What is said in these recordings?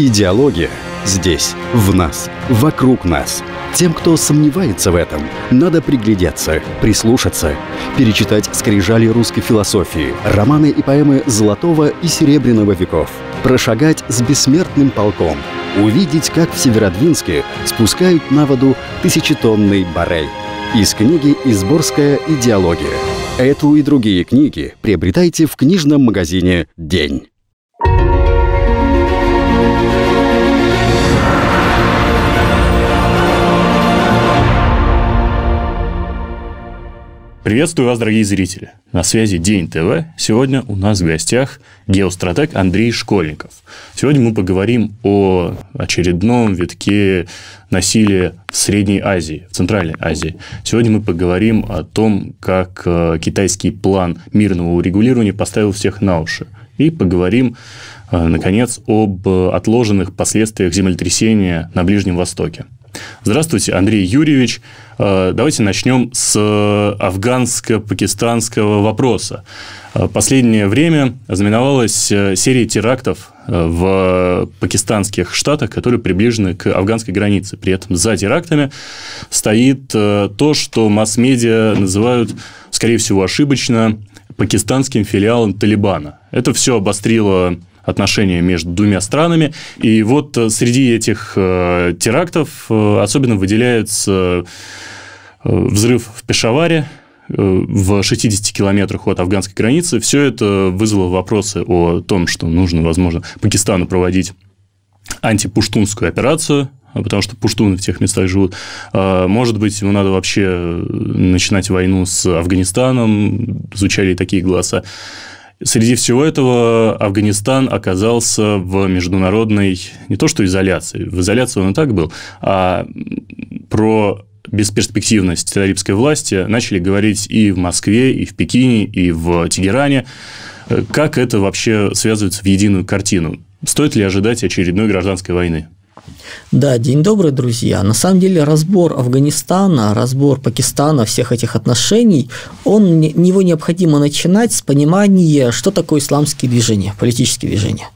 Идеология здесь, в нас, вокруг нас. Тем, кто сомневается в этом, надо приглядеться, прислушаться, перечитать скрижали русской философии, романы и поэмы Золотого и Серебряного веков, прошагать с бессмертным полком, увидеть, как в Северодвинске спускают на воду тысячетонный барель. Из книги «Изборская идеология». Эту и другие книги приобретайте в книжном магазине «День». Приветствую вас, дорогие зрители. На связи День ТВ. Сегодня у нас в гостях геостратег Андрей Школьников. Сегодня мы поговорим о очередном витке насилия в Средней Азии, в Центральной Азии. Сегодня мы поговорим о том, как э, китайский план мирного урегулирования поставил всех на уши. И поговорим, э, наконец, об отложенных последствиях землетрясения на Ближнем Востоке. Здравствуйте, Андрей Юрьевич. Э, давайте начнем с афганско-пакистанского вопроса. Э, последнее время знаменовалась э, серия терактов в пакистанских штатах, которые приближены к афганской границе. При этом за терактами стоит то, что масс-медиа называют, скорее всего, ошибочно, пакистанским филиалом Талибана. Это все обострило отношения между двумя странами. И вот э, среди этих э, терактов э, особенно выделяется взрыв в Пешаваре, в 60 километрах от афганской границы. Все это вызвало вопросы о том, что нужно, возможно, Пакистану проводить антипуштунскую операцию, потому что пуштуны в тех местах живут. Может быть, ему надо вообще начинать войну с Афганистаном, звучали такие голоса. Среди всего этого Афганистан оказался в международной не то что изоляции, в изоляции он и так был, а про бесперспективность талибской власти начали говорить и в Москве, и в Пекине, и в Тегеране. Как это вообще связывается в единую картину? Стоит ли ожидать очередной гражданской войны? Да, день добрый, друзья. На самом деле разбор Афганистана, разбор Пакистана, всех этих отношений, он, него необходимо начинать с понимания, что такое исламские движения, политические движения.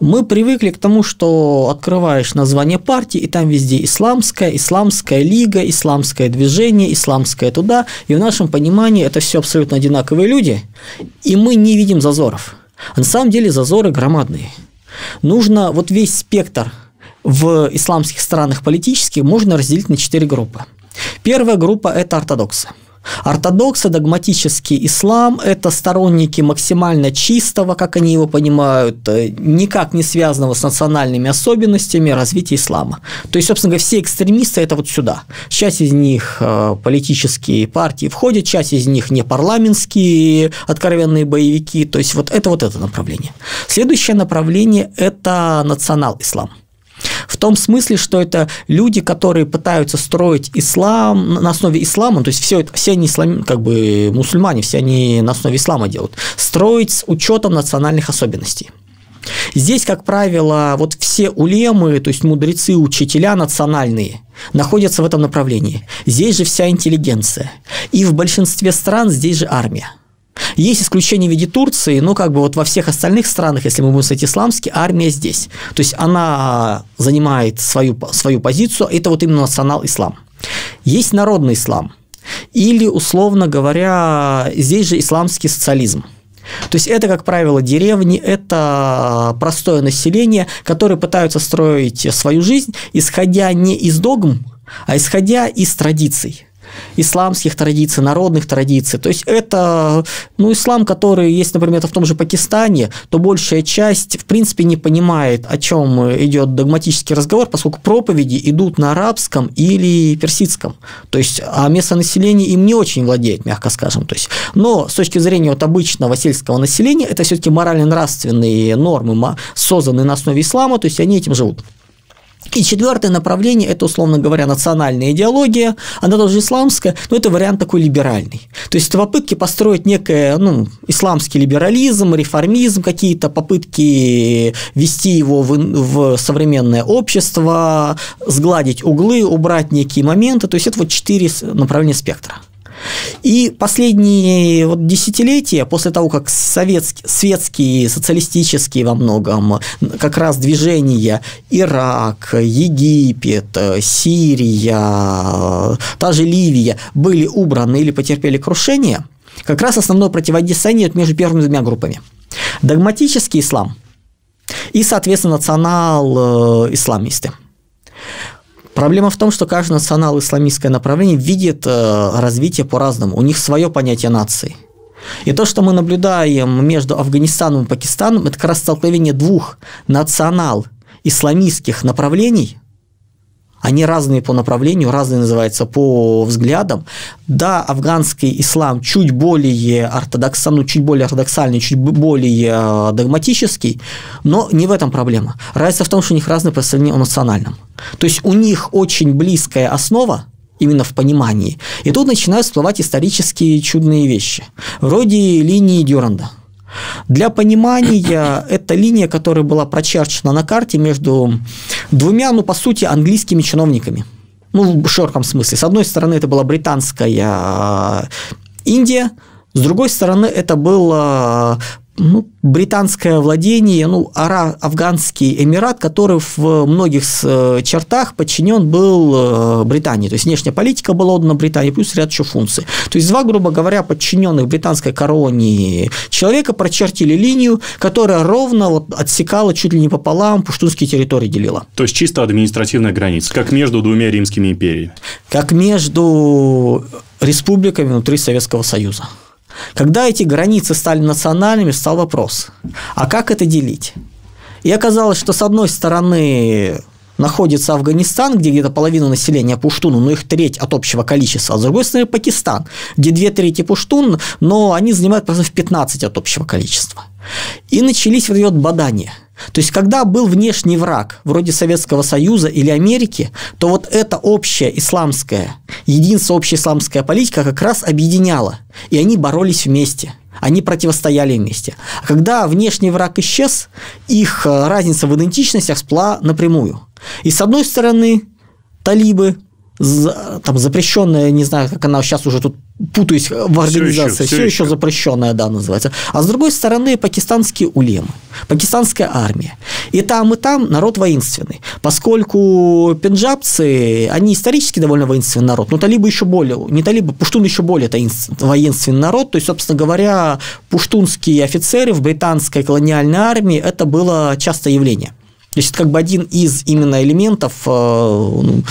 Мы привыкли к тому, что открываешь название партии, и там везде исламская, исламская лига, исламское движение, исламское туда. И в нашем понимании это все абсолютно одинаковые люди, и мы не видим зазоров. А на самом деле зазоры громадные. Нужно вот весь спектр в исламских странах политически можно разделить на четыре группы. Первая группа – это ортодоксы. Ортодоксы, догматический ислам – это сторонники максимально чистого, как они его понимают, э, никак не связанного с национальными особенностями развития ислама. То есть, собственно говоря, все экстремисты – это вот сюда. Часть из них э, политические партии входят, часть из них не парламентские откровенные боевики. То есть, вот это вот это направление. Следующее направление – это национал-ислам – в том смысле, что это люди, которые пытаются строить ислам на основе ислама, то есть все, все они ислам, как бы мусульмане, все они на основе ислама делают, строить с учетом национальных особенностей. Здесь, как правило, вот все улемы, то есть мудрецы, учителя национальные, находятся в этом направлении. Здесь же вся интеллигенция. И в большинстве стран здесь же армия. Есть исключение в виде Турции, но как бы вот во всех остальных странах, если мы будем сказать исламский, армия здесь. То есть она занимает свою, свою позицию, это вот именно национал-ислам. Есть народный ислам. Или, условно говоря, здесь же исламский социализм. То есть это, как правило, деревни, это простое население, которые пытаются строить свою жизнь, исходя не из догм, а исходя из традиций исламских традиций, народных традиций. То есть это ну, ислам, который есть, например, в том же Пакистане, то большая часть, в принципе, не понимает, о чем идет догматический разговор, поскольку проповеди идут на арабском или персидском. То есть, а местное население им не очень владеет, мягко скажем. То есть, но с точки зрения вот обычного сельского населения, это все-таки морально-нравственные нормы, созданные на основе ислама, то есть они этим живут. И четвертое направление – это, условно говоря, национальная идеология, она тоже исламская, но это вариант такой либеральный. То есть, это попытки построить некое, ну, исламский либерализм, реформизм, какие-то попытки ввести его в, в современное общество, сгладить углы, убрать некие моменты. То есть, это вот четыре направления спектра. И последние вот десятилетия, после того, как советские, светские, социалистические во многом, как раз движения Ирак, Египет, Сирия, та же Ливия были убраны или потерпели крушение, как раз основное противодействие между первыми двумя группами. Догматический ислам и, соответственно, национал-исламисты. Проблема в том, что каждое национал-исламистское направление видит э, развитие по-разному. У них свое понятие нации. И то, что мы наблюдаем между Афганистаном и Пакистаном, это как раз столкновение двух национал-исламистских направлений, они разные по направлению, разные называются по взглядам. Да, афганский ислам чуть более ортодоксальный, ну, чуть более ортодоксальный, чуть более э, догматический, но не в этом проблема. Разница в том, что у них разные представления о национальном. То есть у них очень близкая основа, именно в понимании. И тут начинают всплывать исторические чудные вещи, вроде линии Дюранда – для понимания, это линия, которая была прочерчена на карте между двумя, ну, по сути, английскими чиновниками. Ну, в широком смысле. С одной стороны, это была британская Индия, с другой стороны, это было ну, британское владение, ну, Ара, Афганский Эмират, который в многих э, чертах подчинен был э, Британии. То есть внешняя политика была отдана Британии, плюс ряд еще функций. То есть два, грубо говоря, подчиненных британской короне человека прочертили линию, которая ровно вот отсекала чуть ли не пополам пуштунские территории делила. То есть чисто административная граница, как между двумя римскими империями. Как между республиками внутри Советского Союза. Когда эти границы стали национальными, стал вопрос, а как это делить? И оказалось, что с одной стороны находится Афганистан, где где-то половина населения пуштуну, но их треть от общего количества, а с другой стороны Пакистан, где две трети пуштун, но они занимают просто в 15 от общего количества. И начались вот эти вот бадания – то есть, когда был внешний враг, вроде Советского Союза или Америки, то вот эта общая исламская, единство общая исламская политика как раз объединяла, и они боролись вместе – они противостояли вместе. А когда внешний враг исчез, их э, разница в идентичностях спла напрямую. И с одной стороны, талибы, там запрещенная, не знаю, как она сейчас уже тут путаюсь в организации, все еще, все, все еще запрещенная, да, называется. А с другой стороны, пакистанские улемы, пакистанская армия. И там, и там народ воинственный. Поскольку пенджабцы, они исторически довольно воинственный народ, но талибы еще более, не талибы, пуштун еще более воинственный народ. То есть, собственно говоря, пуштунские офицеры в британской колониальной армии это было частое явление. То есть это как бы один из именно элементов э, ну,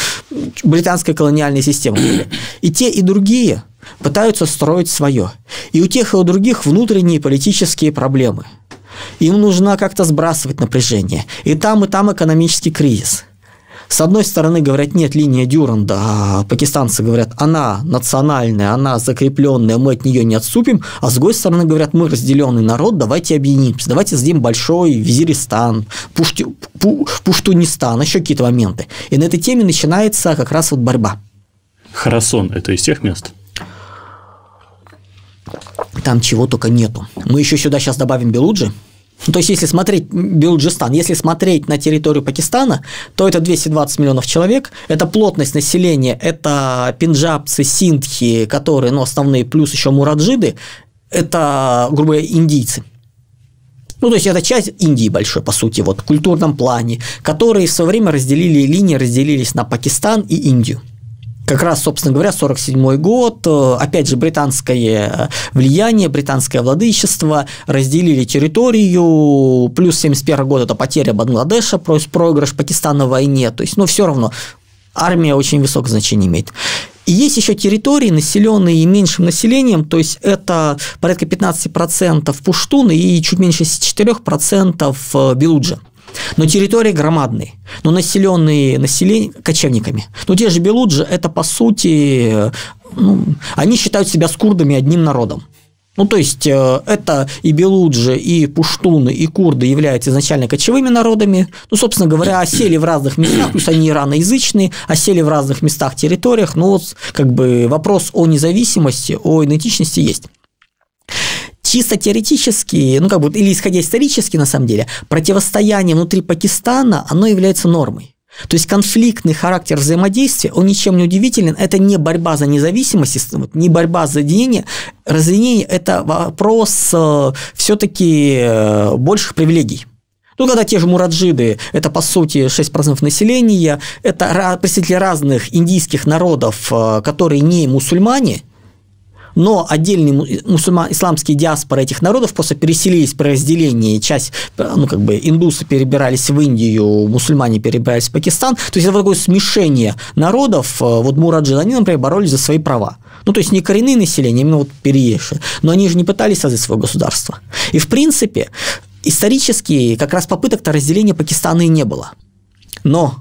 британской колониальной системы. И те, и другие пытаются строить свое. И у тех, и у других внутренние политические проблемы. Им нужно как-то сбрасывать напряжение. И там, и там экономический кризис – с одной стороны говорят, нет, линия Дюранда, а пакистанцы говорят, она национальная, она закрепленная, мы от нее не отступим, а с другой стороны говорят, мы разделенный народ, давайте объединимся, давайте сделаем большой Визиристан, Пушти, Пу, Пуштунистан, еще какие-то моменты. И на этой теме начинается как раз вот борьба. Харасон – это из тех мест? Там чего только нету. Мы еще сюда сейчас добавим Белуджи, то есть, если смотреть Белуджистан, если смотреть на территорию Пакистана, то это 220 миллионов человек, это плотность населения, это пенджабцы, синдхи, которые, ну, основные, плюс еще мураджиды, это, грубо говоря, индийцы. Ну, то есть, это часть Индии большой, по сути, вот, в культурном плане, которые в свое время разделили, линии разделились на Пакистан и Индию как раз, собственно говоря, 47 год, э, опять же, британское влияние, британское владычество, разделили территорию, плюс 71 год – это потеря Бангладеша, проигрыш Пакистана в войне, то есть, ну, все равно армия очень высокое значение имеет. И есть еще территории, населенные меньшим населением, то есть это порядка 15% пуштуны и чуть меньше 4% э, белуджи. Но территории громадные, но населенные население, кочевниками. Но те же белуджи – это, по сути, ну, они считают себя с курдами одним народом. Ну, то есть, э, это и белуджи, и пуштуны, и курды являются изначально кочевыми народами. Ну, собственно говоря, осели в разных местах, плюс они ираноязычные, осели в разных местах, территориях. Ну, вот, как бы вопрос о независимости, о идентичности есть чисто теоретически, ну как бы, или исходя исторически на самом деле, противостояние внутри Пакистана, оно является нормой. То есть конфликтный характер взаимодействия, он ничем не удивителен, это не борьба за независимость, не борьба за единение, разъединение – это вопрос э, все-таки э, больших привилегий. Ну, когда те же мураджиды, это по сути 6% населения, это представители разных индийских народов, э, которые не мусульмане – но отдельные мусульман, исламские диаспоры этих народов просто переселились при разделении, часть, ну, как бы, индусы перебирались в Индию, мусульмане перебирались в Пакистан, то есть это такое смешение народов, э, вот мураджи, они, например, боролись за свои права. Ну, то есть не коренные населения, именно вот переезжие, но они же не пытались создать свое государство. И, в принципе, исторически как раз попыток-то разделения Пакистана и не было. Но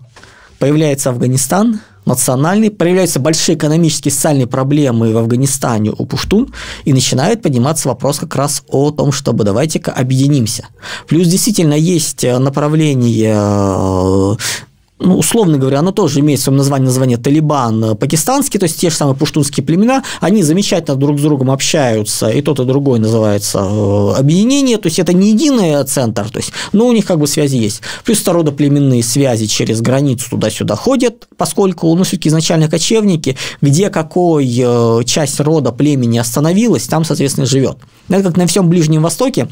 появляется Афганистан – национальный, проявляются большие экономические и социальные проблемы в Афганистане у пуштун, и начинает подниматься вопрос как раз о том, чтобы давайте-ка объединимся. Плюс действительно есть направление э, ну, условно говоря, оно тоже имеет в своем названии название Талибан э, пакистанский, то есть те же самые пуштунские племена, они замечательно друг с другом общаются, и тот, и другой называется э, объединение, то есть это не единый центр, то есть, но у них как бы связи есть. Плюс народоплеменные связи через границу туда-сюда ходят, поскольку, ну, все-таки изначально кочевники, где какой э, часть рода племени остановилась, там, соответственно, живет. Это как на всем Ближнем Востоке,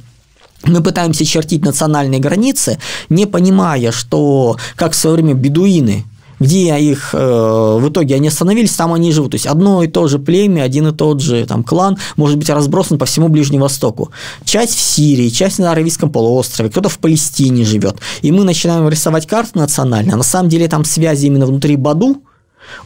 мы пытаемся чертить национальные границы, не понимая, что, как в свое время бедуины, где их э, в итоге они остановились, там они живут. То есть одно и то же племя, один и тот же там, клан может быть разбросан по всему Ближнему Востоку. Часть в Сирии, часть на Аравийском полуострове, кто-то в Палестине живет. И мы начинаем рисовать карты национальные, а на самом деле там связи именно внутри Баду,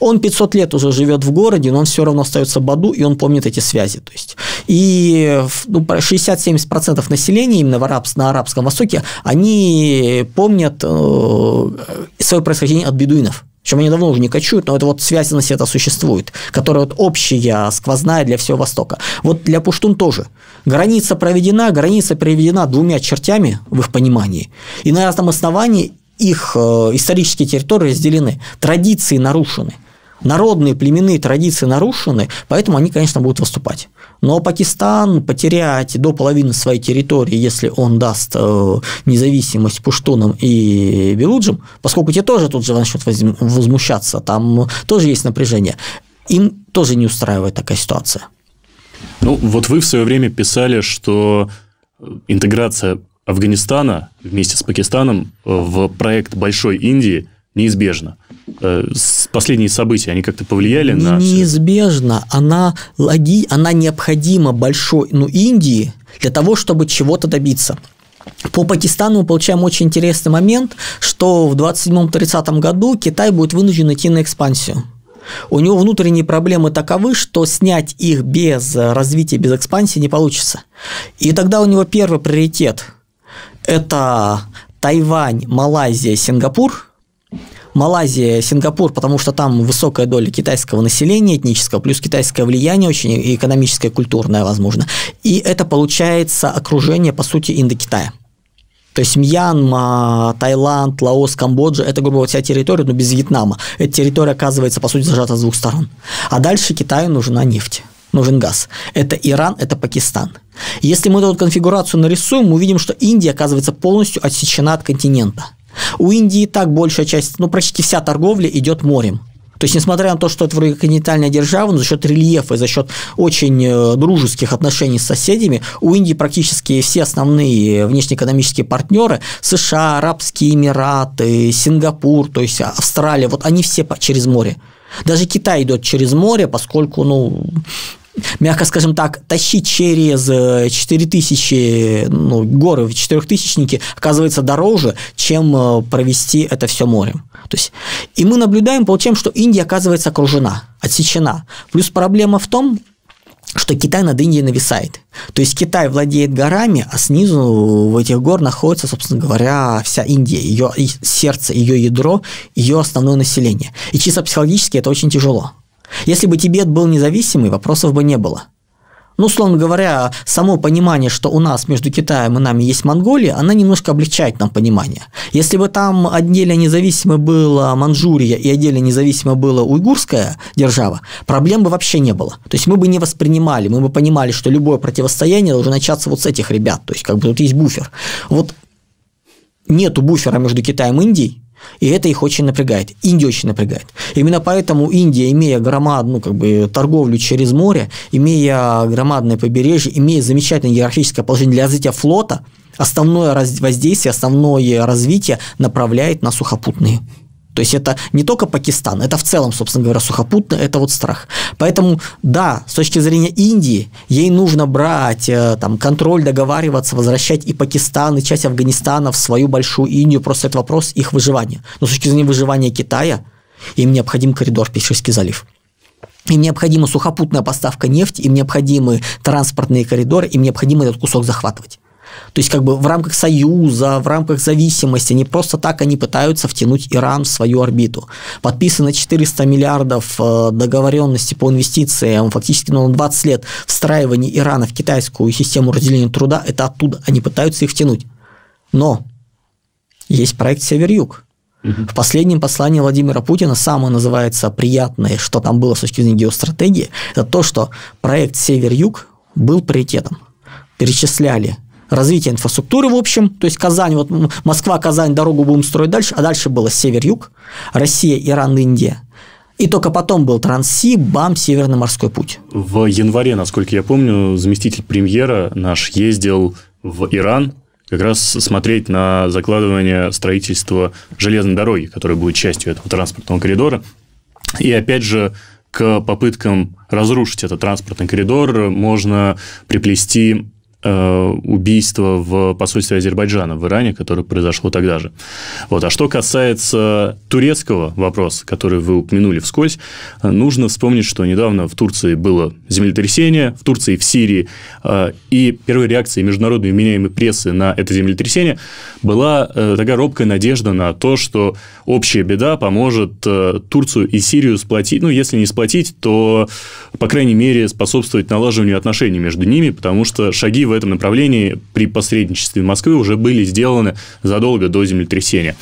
он 500 лет уже живет в городе, но он все равно остается Баду, и он помнит эти связи. То есть, и ну, 60-70% населения именно в араб, на Арабском Востоке, они помнят э, свое происхождение от бедуинов. Причем они давно уже не кочуют, но это вот связанность это существует, которая вот общая, сквозная для всего Востока. Вот для пуштун тоже. Граница проведена, граница проведена двумя чертями в их понимании. И на этом основании их э, исторические территории разделены, традиции нарушены. Народные племенные традиции нарушены, поэтому они, конечно, будут выступать. Но Пакистан потерять до половины своей территории, если он даст э, независимость пуштунам и белуджам, поскольку те тоже тут же начнут возмущаться, там тоже есть напряжение, им тоже не устраивает такая ситуация. Ну, вот вы в свое время писали, что интеграция Афганистана вместе с Пакистаном э, в проект Большой Индии неизбежно. Э, последние события, они как-то повлияли не на... Неизбежно, она, логи, она необходима Большой ну, Индии для того, чтобы чего-то добиться. По Пакистану мы получаем очень интересный момент, что в 27-30 году Китай будет вынужден идти на экспансию. У него внутренние проблемы таковы, что снять их без развития, без экспансии не получится. И тогда у него первый приоритет это Тайвань, Малайзия, Сингапур. Малайзия, Сингапур, потому что там высокая доля китайского населения этнического, плюс китайское влияние очень экономическое, культурное, возможно. И это получается окружение, по сути, Индокитая. То есть Мьянма, Таиланд, Лаос, Камбоджа – это, грубо говоря, вся территория, но без Вьетнама. Эта территория оказывается, по сути, зажата с двух сторон. А дальше Китаю нужна нефть нужен газ. Это Иран, это Пакистан. Если мы эту конфигурацию нарисуем, мы увидим, что Индия оказывается полностью отсечена от континента. У Индии и так большая часть, ну почти вся торговля идет морем. То есть, несмотря на то, что это вроде континентальная держава, но за счет рельефа и за счет очень э, дружеских отношений с соседями, у Индии практически все основные внешнеэкономические партнеры США, Арабские Эмираты, Сингапур, то есть Австралия, вот они все через море. Даже Китай идет через море, поскольку, ну, мягко скажем так, тащить через 4000 э, ну, горы в четырехтысячники оказывается дороже, чем э, провести это все морем. То есть, и мы наблюдаем, получаем, что Индия оказывается окружена, отсечена. Плюс проблема в том, что Китай над Индией нависает. То есть Китай владеет горами, а снизу в этих гор находится, собственно говоря, вся Индия, ее сердце, ее ядро, ее основное население. И чисто психологически это очень тяжело. Если бы Тибет был независимый, вопросов бы не было. Ну, условно говоря, само понимание, что у нас между Китаем и нами есть Монголия, она немножко облегчает нам понимание. Если бы там отдельно независимо была Манчжурия и отдельно независимо была уйгурская держава, проблем бы вообще не было. То есть мы бы не воспринимали, мы бы понимали, что любое противостояние должно начаться вот с этих ребят. То есть как бы тут есть буфер. Вот нету буфера между Китаем и Индией, И это их очень напрягает. Индия очень напрягает. Именно поэтому Индия, имея громадную как бы, торговлю через море, имея громадное побережье, имея замечательное географическое положение для развития флота, основное воздействие, основное развитие направляет на сухопутные то есть это не только Пакистан, это в целом, собственно говоря, сухопутно, это вот страх. Поэтому, да, с точки зрения Индии, ей нужно брать э, там, контроль, договариваться, возвращать и Пакистан, и часть Афганистана в свою большую Индию, просто это вопрос их выживания. Но с точки зрения выживания Китая, им необходим коридор Персидский залив. Им необходима сухопутная поставка нефти, им необходимы транспортные коридоры, им необходимо этот кусок захватывать. То есть как бы в рамках союза, в рамках зависимости, не просто так они пытаются втянуть Иран в свою орбиту. Подписано 400 миллиардов э, договоренности по инвестициям, фактически ну, 20 лет встраивания Ирана в китайскую систему разделения труда, это оттуда, они пытаются их втянуть. Но есть проект «Север-Юг», в последнем послании Владимира Путина самое называется приятное, что там было с точки зрения геостратегии, это то, что проект «Север-Юг» был приоритетом. Перечисляли развитие инфраструктуры в общем, то есть Казань, вот Москва, Казань, дорогу будем строить дальше, а дальше было север-юг, Россия, Иран, Индия. И только потом был Транси, БАМ, Северный морской путь. В январе, насколько я помню, заместитель премьера наш ездил в Иран как раз смотреть на закладывание строительства железной дороги, которая будет частью этого транспортного коридора. И опять же, к попыткам разрушить этот транспортный коридор можно приплести убийство в посольстве Азербайджана в Иране, которое произошло тогда же. Вот. А что касается турецкого вопроса, который вы упомянули вскользь, нужно вспомнить, что недавно в Турции было землетрясение, в Турции в Сирии, э, и первой реакцией международной вменяемой прессы на это землетрясение была э, такая робкая надежда на то, что общая беда поможет Турцию и Сирию сплотить, ну, если не сплотить, то, по крайней мере, способствовать налаживанию отношений между ними, потому что шаги в этом направлении при посредничестве Москвы уже были сделаны задолго до землетрясения.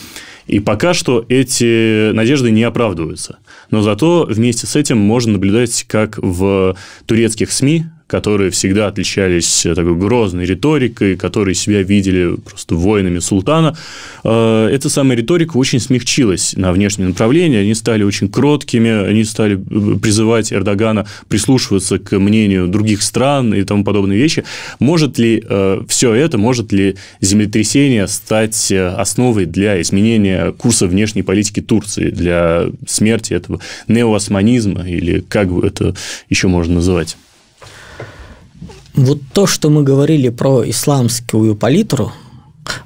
И пока что эти надежды не оправдываются. Но зато вместе с этим можно наблюдать, как в турецких СМИ которые всегда отличались э, такой грозной риторикой, которые себя видели просто воинами султана. Э, эта самая риторика очень смягчилась на внешнем направлении, они стали очень кроткими, они стали э, призывать Эрдогана прислушиваться к мнению других стран и тому подобные вещи. Может ли все это, может ли землетрясение стать основой для изменения курса внешней политики Турции, для смерти этого неоосманизма, или как это еще можно называть? Вот то, что мы говорили про исламскую палитру,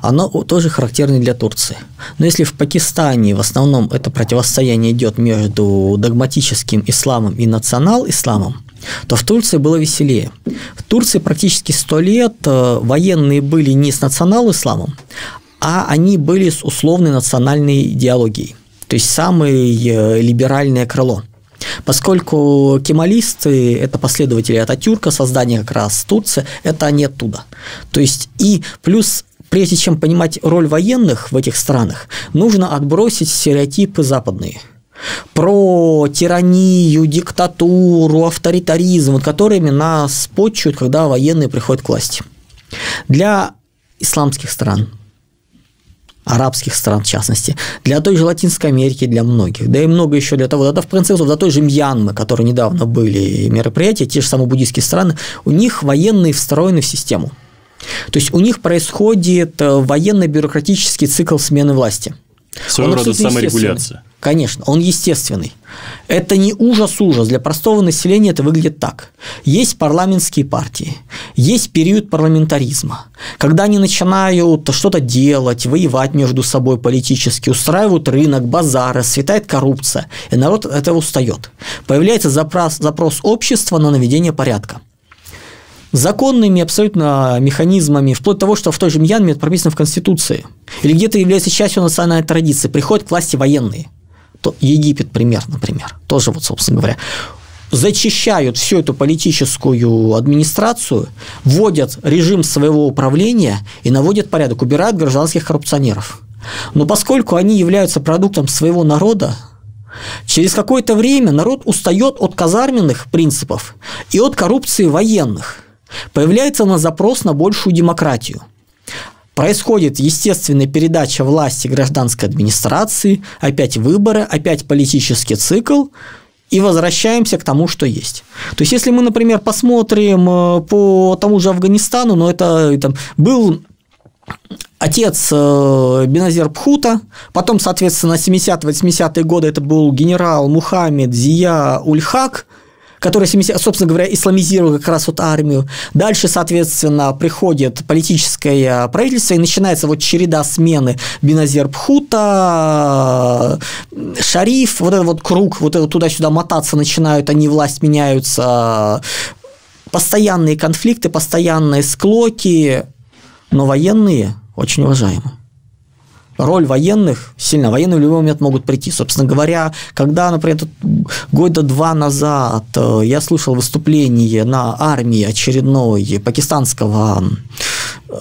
оно тоже характерно для Турции. Но если в Пакистане в основном это противостояние идет между догматическим исламом и национал-исламом, то в Турции было веселее. В Турции практически сто лет э, военные были не с национал-исламом, а они были с условной национальной идеологией, то есть самое э, либеральное крыло – Поскольку кемалисты – это последователи Ататюрка, создание как раз Турции, это они оттуда. То есть и плюс прежде чем понимать роль военных в этих странах, нужно отбросить стереотипы западные про тиранию, диктатуру, авторитаризм, которыми нас почуют, когда военные приходят к власти. Для исламских стран арабских стран в частности, для той же Латинской Америки, для многих, да и много еще для того, да, в конце концов, для той же Мьянмы, которые недавно были мероприятия, те же самые буддийские страны, у них военные встроены в систему. То есть у них происходит э, военно-бюрократический цикл смены власти. Своего рода саморегуляция. Конечно, он естественный. Это не ужас-ужас. Для простого населения это выглядит так. Есть парламентские партии, есть период парламентаризма, когда они начинают что-то делать, воевать между собой политически, устраивают рынок, базары, светает коррупция, и народ от этого устает. Появляется запрос, запрос общества на наведение порядка законными абсолютно механизмами, вплоть до того, что в той же Мьянме это прописано в Конституции, или где-то является частью национальной традиции, приходят к власти военные – то Египет пример, например, тоже вот, собственно говоря, зачищают всю эту политическую администрацию, вводят режим своего управления и наводят порядок, убирают гражданских коррупционеров. Но поскольку они являются продуктом своего народа, через какое-то время народ устает от казарменных принципов и от коррупции военных. Появляется на запрос на большую демократию – происходит естественная передача власти гражданской администрации, опять выборы, опять политический цикл, и возвращаемся к тому, что есть. То есть, если мы, например, посмотрим э, по тому же Афганистану, но это там, был отец э, Беназир Пхута, потом, соответственно, 70-80-е годы это был генерал Мухаммед Зия Ульхак, который, собственно говоря, исламизировал как раз вот армию. Дальше, соответственно, приходит политическое правительство, и начинается вот череда смены. Беназир Пхута, Шариф, вот этот вот круг, вот это туда-сюда мотаться начинают, они власть меняются, постоянные конфликты, постоянные склоки, но военные очень уважаемы роль военных сильно. Военные в любой момент могут прийти. Собственно говоря, когда, например, года два назад э, я слушал выступление на армии очередной пакистанского э,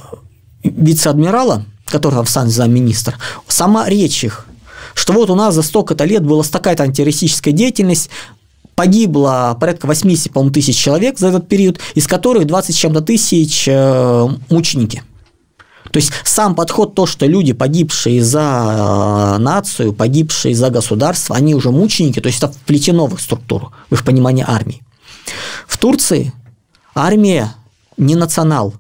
вице-адмирала, который в сан замминистр, сама речь их, что вот у нас за столько-то лет была такая-то антитеррористическая деятельность, погибло порядка 80, по тысяч человек за этот период, из которых 20 чем-то тысяч э, мученики – то есть сам подход, то, что люди, погибшие за э, нацию, погибшие за государство, они уже мученики, то есть это вплетено в их структуру, в их понимание армии. В Турции армия не национал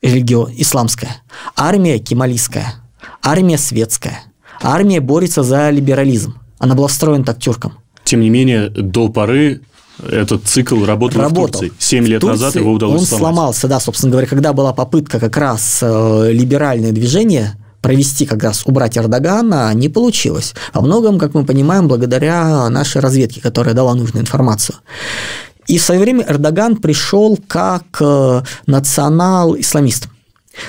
религио исламская, армия кемалийская, армия светская, армия борется за либерализм. Она была встроена так тюркам. Тем не менее, до поры этот цикл работал, работал. в Турции. Семь лет Турции назад его удалось он сломать. сломался, да, собственно говоря, когда была попытка как раз э, либеральное движение провести как раз убрать Эрдогана не получилось. Во многом, как мы понимаем, благодаря нашей разведке, которая дала нужную информацию. И в свое время Эрдоган пришел как э, национал-исламист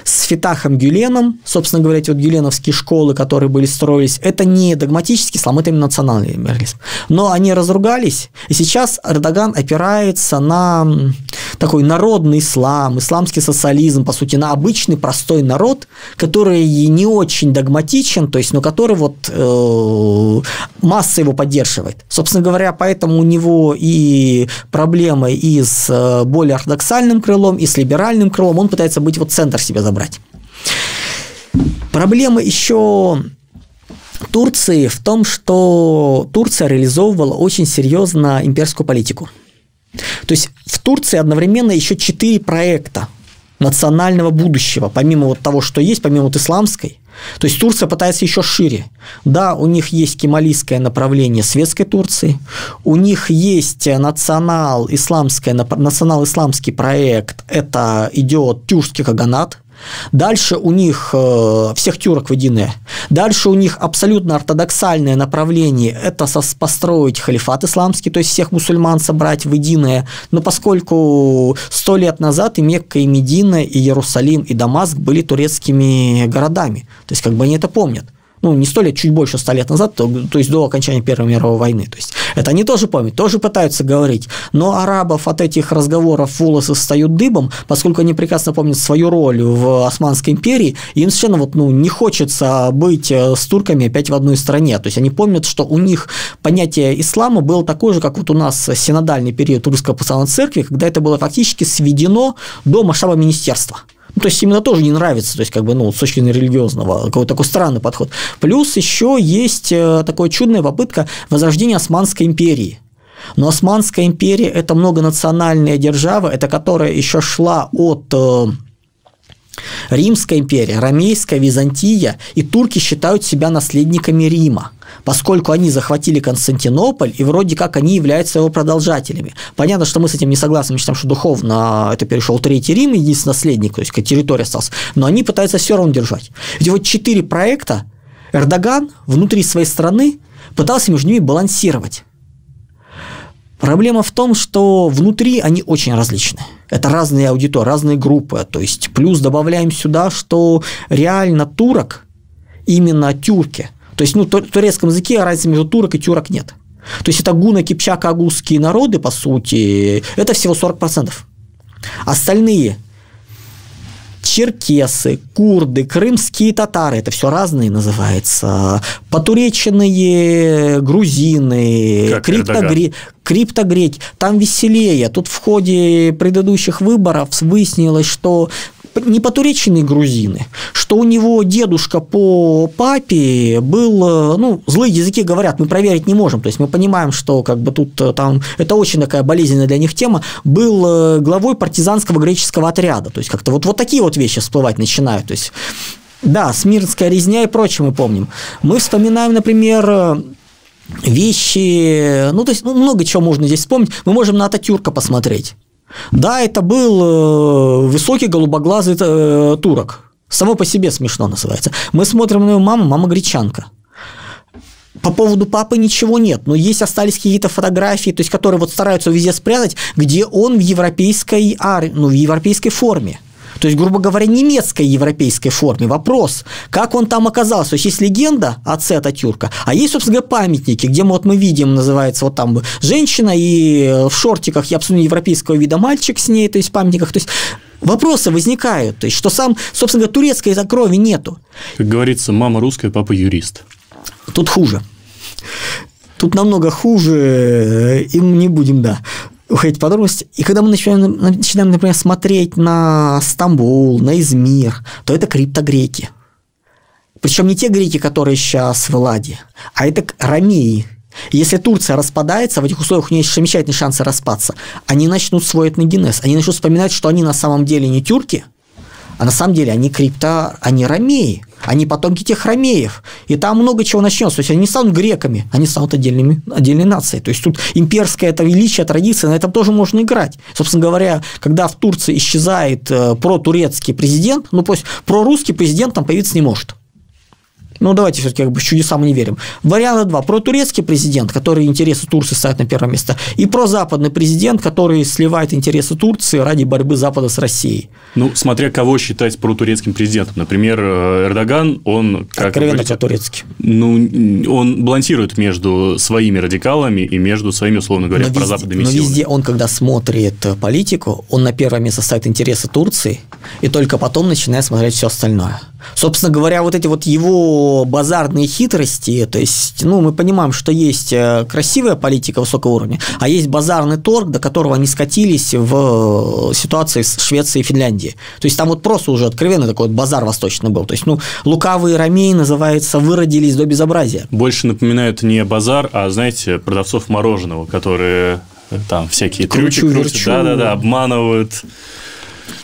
с Фитахом Гюленом, собственно говоря, эти вот гюленовские школы, которые были строились, это не догматический ислам, это именно национальный либерализм. Но они разругались, и сейчас Эрдоган опирается на такой народный ислам, исламский социализм, по сути, на обычный простой народ, который не очень догматичен, то есть, но который вот э, масса его поддерживает. Собственно говоря, поэтому у него и проблемы и с э, более ортодоксальным крылом, и с либеральным крылом, он пытается быть вот центр себя забрать. Проблема еще Турции в том, что Турция реализовывала очень серьезно имперскую политику. То есть в Турции одновременно еще четыре проекта национального будущего, помимо вот того, что есть, помимо вот исламской. То есть Турция пытается еще шире. Да, у них есть кемалийское направление светской Турции, у них есть национал-исламский проект, это идет тюркский каганат, Дальше у них э, всех тюрок в единое. Дальше у них абсолютно ортодоксальное направление – это построить халифат исламский, то есть всех мусульман собрать в единое. Но поскольку сто лет назад и Мекка, и Медина, и Иерусалим, и Дамаск были турецкими городами, то есть как бы они это помнят ну, не сто лет, чуть больше ста лет назад, то, то есть до окончания Первой мировой войны. То есть это они тоже помнят, тоже пытаются говорить. Но арабов от этих разговоров волосы встают дыбом, поскольку они прекрасно помнят свою роль в Османской империи, и им совершенно вот, ну, не хочется быть э, с турками опять в одной стране. То есть они помнят, что у них понятие ислама было такое же, как вот у нас синодальный период Русской Православной Церкви, когда это было фактически сведено до масштаба министерства. Ну, то есть именно тоже не нравится, то есть как бы, ну, с точки зрения религиозного, какой-то такой странный подход. Плюс еще есть э, такая чудная попытка возрождения Османской империи. Но Османская империя – это многонациональная держава, это которая еще шла от э, Римская империя, Ромейская, Византия, и турки считают себя наследниками Рима поскольку они захватили Константинополь, и вроде как они являются его продолжателями. Понятно, что мы с этим не согласны, мы считаем, что духовно это перешел Третий Рим, единственный наследник, то есть территория осталась, но они пытаются все равно держать. Эти вот четыре проекта Эрдоган внутри своей страны пытался между ними балансировать. Проблема в том, что внутри они очень различны. Это разные аудитории, разные группы. То есть плюс добавляем сюда, что реально турок, именно тюрки, то есть, ну, в турецком языке разницы между турок и тюрок нет. То есть, это гуна, кипчак, агузские народы, по сути, это всего 40%. Остальные черкесы, курды, крымские татары, это все разные называется, потуреченные грузины, криптогре... криптогреки, там веселее. Тут в ходе предыдущих выборов выяснилось, что не потуреченные грузины, что у него дедушка по папе был, ну, злые языки говорят, мы проверить не можем, то есть мы понимаем, что как бы тут там, это очень такая болезненная для них тема, был главой партизанского греческого отряда, то есть как-то вот, вот такие вот вещи всплывать начинают, то есть да, Смирнская резня и прочее мы помним. Мы вспоминаем, например, вещи, ну, то есть ну, много чего можно здесь вспомнить. Мы можем на Ататюрка посмотреть. Да, это был э, высокий голубоглазый э, турок. Само по себе смешно называется. Мы смотрим на его маму, мама гречанка. По поводу папы ничего нет, но есть остались какие-то фотографии, то есть которые вот стараются везде спрятать, где он в европейской армии, ну, в европейской форме. То есть, грубо говоря, немецкой европейской форме. Вопрос, как он там оказался? То есть, есть легенда отца Ататюрка, а есть, собственно говоря, памятники, где мы, вот мы видим, называется, вот там женщина и в шортиках и абсолютно европейского вида мальчик с ней, то есть в памятниках. То есть, вопросы возникают, то есть, что сам, собственно говоря, турецкой крови нету. Как говорится, мама русская, папа юрист. Тут хуже. Тут намного хуже, и мы не будем, да уходить в подробности. И когда мы начинаем, начинаем, например, смотреть на Стамбул, на Измир, то это криптогреки. Причем не те греки, которые сейчас в Элладе, а это ромеи. Если Турция распадается, в этих условиях у нее есть замечательные шансы распаться, они начнут свой этногенез, они начнут вспоминать, что они на самом деле не тюрки, а на самом деле они крипто, они ромеи, они потомки тех ромеев. И там много чего начнется. То есть они не станут греками, они станут отдельными, отдельной нацией. То есть тут имперское это величие, традиция, на этом тоже можно играть. Собственно говоря, когда в Турции исчезает э, протурецкий президент, ну пусть прорусский президент там появиться не может. Ну, давайте все-таки как бы в чудеса мы не верим. Вариант два. Про турецкий президент, который интересы Турции ставит на первое место, и про западный президент, который сливает интересы Турции ради борьбы Запада с Россией. Ну, смотря кого считать про турецким президентом. Например, э, Эрдоган, он... Как Откровенно по-турецки. Ну, он балансирует между своими радикалами и между своими, условно говоря, но прозападными везде, силами. Но везде он, когда смотрит политику, он на первое место ставит интересы Турции, и только потом начинает смотреть все остальное. Собственно говоря, вот эти вот его базарные хитрости, то есть, ну, мы понимаем, что есть э, красивая политика высокого уровня, а есть базарный торг, до которого они скатились в ситуации с Швецией и Финляндией. То есть там вот просто уже откровенно такой вот базар восточный был. То есть, ну, лукавые ромеи, называется, выродились до безобразия. Больше напоминают не базар, а, знаете, продавцов мороженого, которые э, там всякие кручу, трюки крутят, да-да-да, обманывают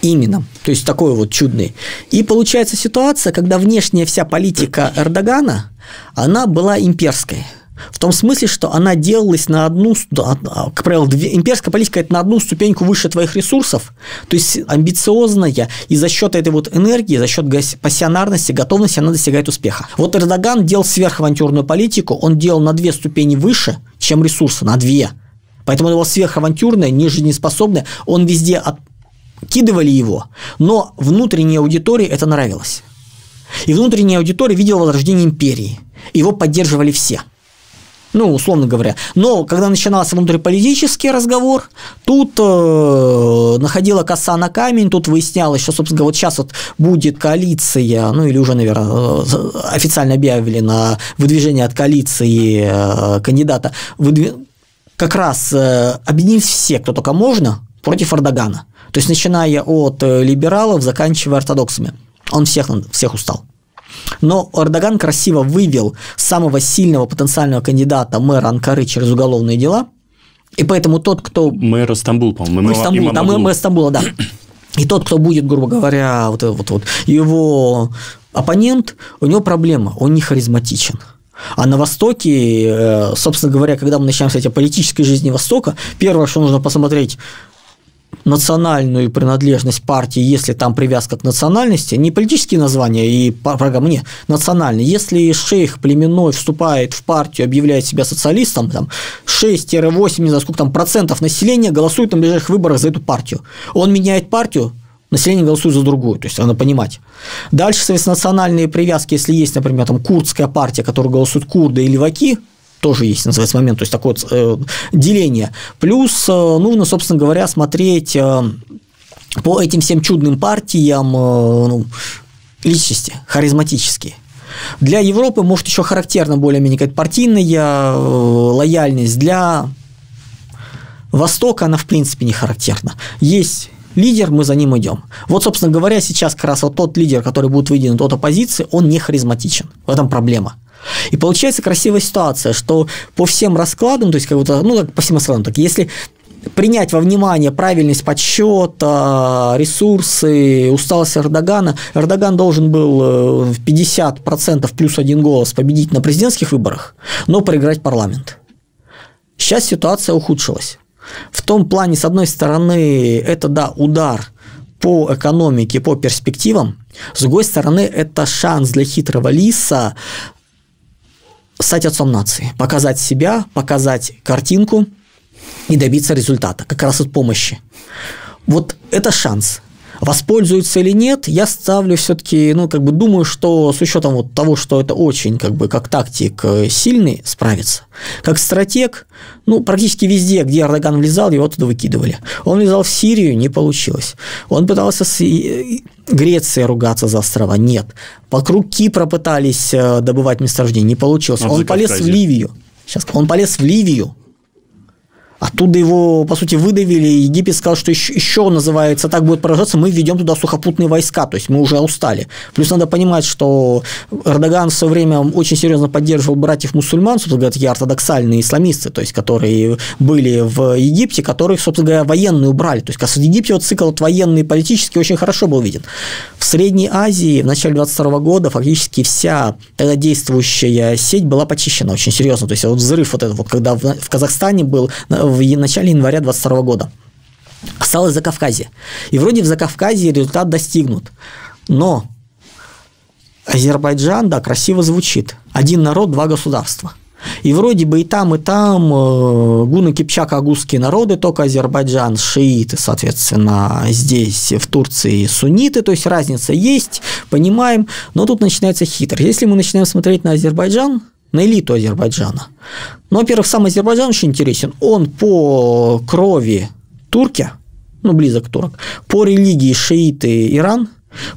Именно. То есть такой вот чудный. И получается ситуация, когда внешняя вся политика Эрдогана, она была имперской. В том смысле, что она делалась на одну, как правило, имперская политика – это на одну ступеньку выше твоих ресурсов, то есть амбициозная, и за счет этой вот энергии, за счет пассионарности, готовности она достигает успеха. Вот Эрдоган делал сверхавантюрную политику, он делал на две ступени выше, чем ресурсы, на две. Поэтому его сверхавантюрное, нежизнеспособное, он везде от, кидывали его, но внутренней аудитории это нравилось. И внутренняя аудитория видела возрождение империи. Его поддерживали все. Ну, условно говоря. Но когда начинался внутриполитический разговор, тут э, находила коса на камень, тут выяснялось, что, собственно, вот сейчас вот будет коалиция, ну или уже, наверное, э, официально объявили на выдвижение от коалиции э, кандидата, выдвиг... как раз э, объединить все, кто только можно, против Эрдогана. То есть, начиная от э, либералов, заканчивая ортодоксами. Он всех, всех устал. Но Эрдоган красиво вывел самого сильного потенциального кандидата мэра Анкары через уголовные дела. И поэтому тот, кто... Мэр Стамбул, по-моему. Мэр Стамбул, да, мэр Стамбула, да. И тот, кто будет, грубо говоря, вот, вот, вот его оппонент, у него проблема, он не харизматичен. А на Востоке, э, собственно говоря, когда мы начинаем с о политической жизни Востока, первое, что нужно посмотреть, национальную принадлежность партии, если там привязка к национальности, не политические названия и программы, нет, национальные. Если шейх племенной вступает в партию, объявляет себя социалистом, там 6-8, не знаю, сколько там процентов населения голосует на ближайших выборах за эту партию. Он меняет партию, население голосует за другую, то есть надо понимать. Дальше, соответственно, национальные привязки, если есть, например, там курдская партия, которая голосует курды или леваки, тоже есть, называется момент, то есть такое вот, э, деление. Плюс э, нужно, собственно говоря, смотреть э, по этим всем чудным партиям ну, личности, харизматические. Для Европы, может, еще характерна более-менее какая-то партийная лояльность. Для Востока она, в принципе, не характерна. Есть лидер, мы за ним идем. Вот, собственно говоря, сейчас как раз вот тот лидер, который будет выдвинут от оппозиции, он не харизматичен. В этом проблема. И получается красивая ситуация, что по всем раскладам, то есть как будто, ну, как по всем раскладам, так если принять во внимание правильность подсчета, ресурсы, усталость Эрдогана. Эрдоган должен был э, в 50% плюс один голос победить на президентских выборах, но проиграть парламент. Сейчас ситуация ухудшилась. В том плане, с одной стороны, это, да, удар по экономике, по перспективам, с другой стороны, это шанс для хитрого лиса стать отцом нации, показать себя, показать картинку – и добиться результата, как раз от помощи. Вот это шанс. Воспользуются или нет, я ставлю все-таки, ну, как бы думаю, что с учетом вот того, что это очень, как бы, как тактик э, сильный, справится. Как стратег, ну, практически везде, где Эрдоган влезал, его туда выкидывали. Он влезал в Сирию, не получилось. Он пытался с Грецией ругаться за острова, нет. Вокруг Кипра пытались э, добывать месторождение, не получилось. Он полез в Ливию. Сейчас, он полез в Ливию, Оттуда его, по сути, выдавили, Египет сказал, что еще, еще называется, так будет продолжаться, мы введем туда сухопутные войска, то есть мы уже устали. Плюс надо понимать, что Эрдоган в свое время очень серьезно поддерживал братьев-мусульман, собственно говоря, такие ортодоксальные исламисты, то есть которые были в Египте, которых, собственно говоря, военные убрали. То есть, в Египте вот цикл вот военный и политический очень хорошо был виден. В Средней Азии в начале 22 года фактически вся тогда действующая сеть была почищена очень серьезно. То есть, вот взрыв вот этот вот, когда в Казахстане был в начале января 2022 года. Осталось Закавказье. И вроде в Закавказье результат достигнут. Но Азербайджан, да, красиво звучит. Один народ, два государства. И вроде бы и там, и там э, гуны, кипчак, агузские народы, только Азербайджан, шииты, соответственно, здесь, в Турции, сунниты, то есть разница есть, понимаем, но тут начинается хитрость. Если мы начинаем смотреть на Азербайджан, на элиту Азербайджана. Ну, во-первых, сам Азербайджан очень интересен. Он по крови турки, ну, близок турок, по религии шииты Иран,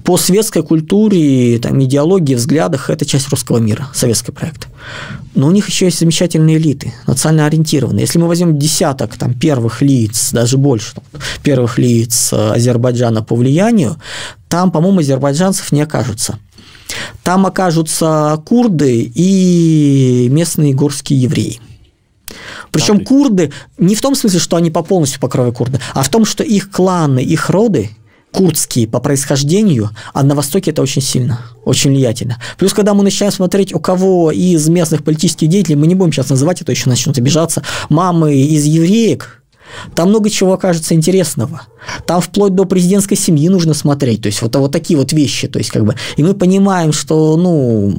по светской культуре, там, идеологии, взглядах – это часть русского мира, советский проект. Но у них еще есть замечательные элиты, национально ориентированные. Если мы возьмем десяток там, первых лиц, даже больше, там, первых лиц Азербайджана по влиянию, там, по-моему, азербайджанцев не окажется. Там окажутся курды и местные горские евреи. Причем а курды не в том смысле, что они по полностью по крови курды, а в том, что их кланы, их роды курдские по происхождению, а на Востоке это очень сильно, очень влиятельно. Плюс, когда мы начинаем смотреть, у кого из местных политических деятелей, мы не будем сейчас называть, это еще начнут обижаться, мамы из евреек, там много чего окажется интересного. Там вплоть до президентской семьи нужно смотреть. То есть вот, вот такие вот вещи. То есть как бы, и мы понимаем, что ну,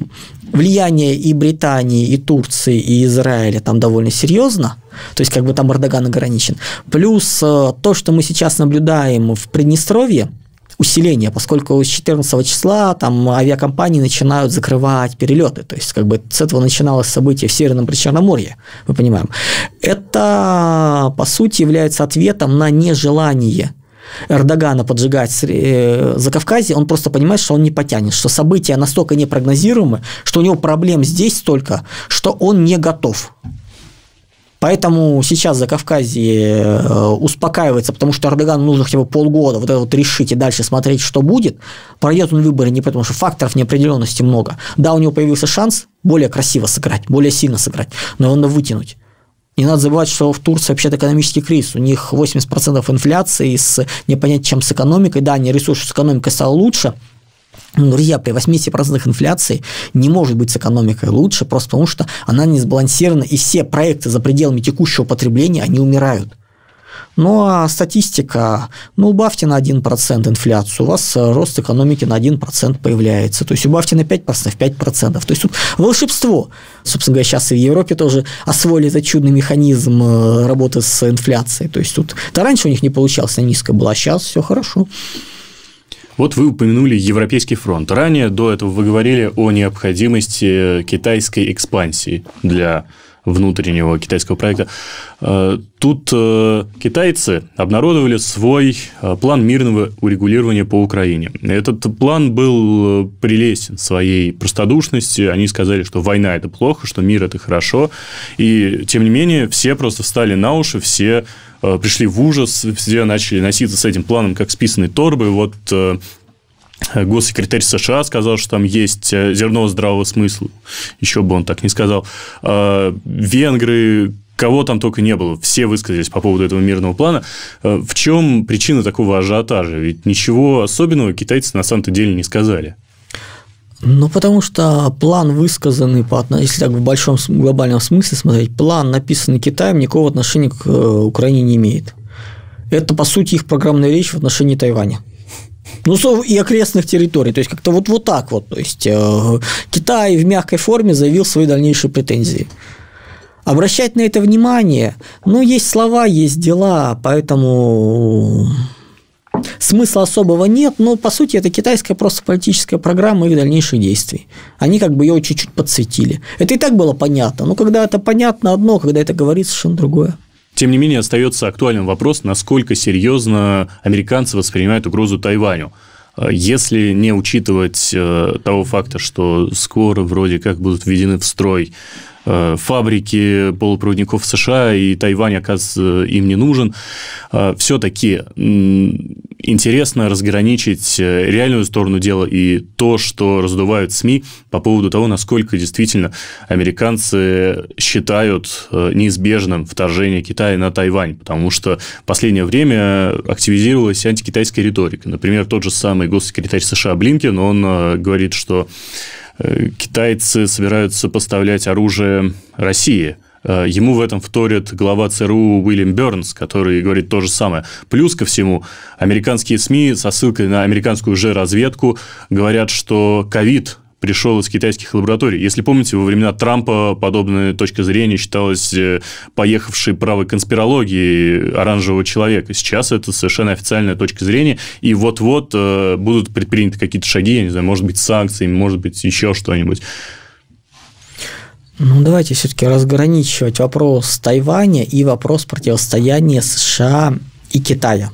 влияние и Британии, и Турции, и Израиля там довольно серьезно. То есть как бы там Эрдоган ограничен. Плюс э, то, что мы сейчас наблюдаем в Приднестровье, усиление, поскольку с 14 числа там авиакомпании начинают закрывать перелеты. То есть, как бы с этого начиналось событие в Северном Причерноморье, мы понимаем. Это, по сути, является ответом на нежелание Эрдогана поджигать э, за Кавказе, он просто понимает, что он не потянет, что события настолько непрогнозируемы, что у него проблем здесь столько, что он не готов. Поэтому сейчас за Кавказье э, успокаивается, потому что Эрдогану нужно хотя бы полгода вот это вот решить и дальше смотреть, что будет. Пройдет он выборы не потому, что факторов неопределенности много. Да, у него появился шанс более красиво сыграть, более сильно сыграть, но его надо вытянуть. Не надо забывать, что в Турции вообще-то экономический кризис. У них 80% инфляции с непонятно чем с экономикой. Да, они рисуют, что с экономикой стало лучше, Друзья, при 80% инфляции не может быть с экономикой лучше, просто потому что она не сбалансирована, и все проекты за пределами текущего потребления, они умирают. Ну а статистика, ну убавьте на 1% инфляцию, у вас рост экономики на 1% появляется. То есть убавьте на 5%, 5%. То есть тут волшебство. Собственно говоря, сейчас и в Европе тоже освоили этот чудный механизм э, работы с инфляцией. То есть тут это раньше у них не получалось, она низкая была, а сейчас все хорошо. Вот вы упомянули Европейский фронт. Ранее до этого вы говорили о необходимости китайской экспансии для внутреннего китайского проекта. Э, тут э, китайцы обнародовали свой э, план мирного урегулирования по Украине. Этот план был прелестен своей простодушностью. Они сказали, что война – это плохо, что мир – это хорошо. И, тем не менее, все просто встали на уши, все пришли в ужас, все начали носиться с этим планом, как с писаной торбы. Вот Госсекретарь США сказал, что там есть э, зерно здравого смысла. Еще бы он так не сказал. Венгры, кого там только не было, все высказались по поводу этого мирного плана. В чем причина такого ажиотажа? Ведь ничего особенного китайцы на самом-то деле не сказали. Ну, потому что план высказанный, по, если так в большом глобальном смысле смотреть, план, написанный Китаем, никакого отношения к э, Украине не имеет. Это, по сути, их программная речь в отношении Тайваня. Ну, и окрестных территорий. То есть, как-то вот, вот так вот. То есть, э, Китай в мягкой форме заявил свои дальнейшие претензии. Обращать на это внимание, ну, есть слова, есть дела, поэтому смысла особого нет, но, по сути, это китайская просто политическая программа их дальнейших действий. Они как бы ее чуть-чуть подсветили. Это и так было понятно, но когда это понятно одно, когда это говорится, совершенно другое. Тем не менее, остается актуальным вопрос, насколько серьезно американцы воспринимают угрозу Тайваню. Если не учитывать э, того факта, что скоро вроде как будут введены в строй фабрики полупроводников США, и Тайвань, оказывается, им не нужен. Э, Все-таки интересно разграничить э, реальную сторону дела и то, что раздувают СМИ по поводу того, насколько действительно американцы считают неизбежным вторжение Китая на Тайвань, потому что в последнее время активизировалась антикитайская риторика. Например, тот же самый госсекретарь США Блинкен, он говорит, что Э, китайцы собираются поставлять оружие России. Э, ему в этом вторит глава ЦРУ Уильям Бернс, который говорит то же самое. Плюс ко всему, американские СМИ со ссылкой на американскую же разведку говорят, что ковид пришел из китайских лабораторий. Если помните, во времена Трампа подобная точка зрения считалась э, поехавшей правой конспирологией оранжевого человека. Сейчас это совершенно официальная точка зрения, и вот-вот э, будут предприняты какие-то шаги, я не знаю, может быть, санкции, может быть, еще что-нибудь. Ну, давайте все-таки разграничивать вопрос Тайваня и вопрос противостояния США и Китая.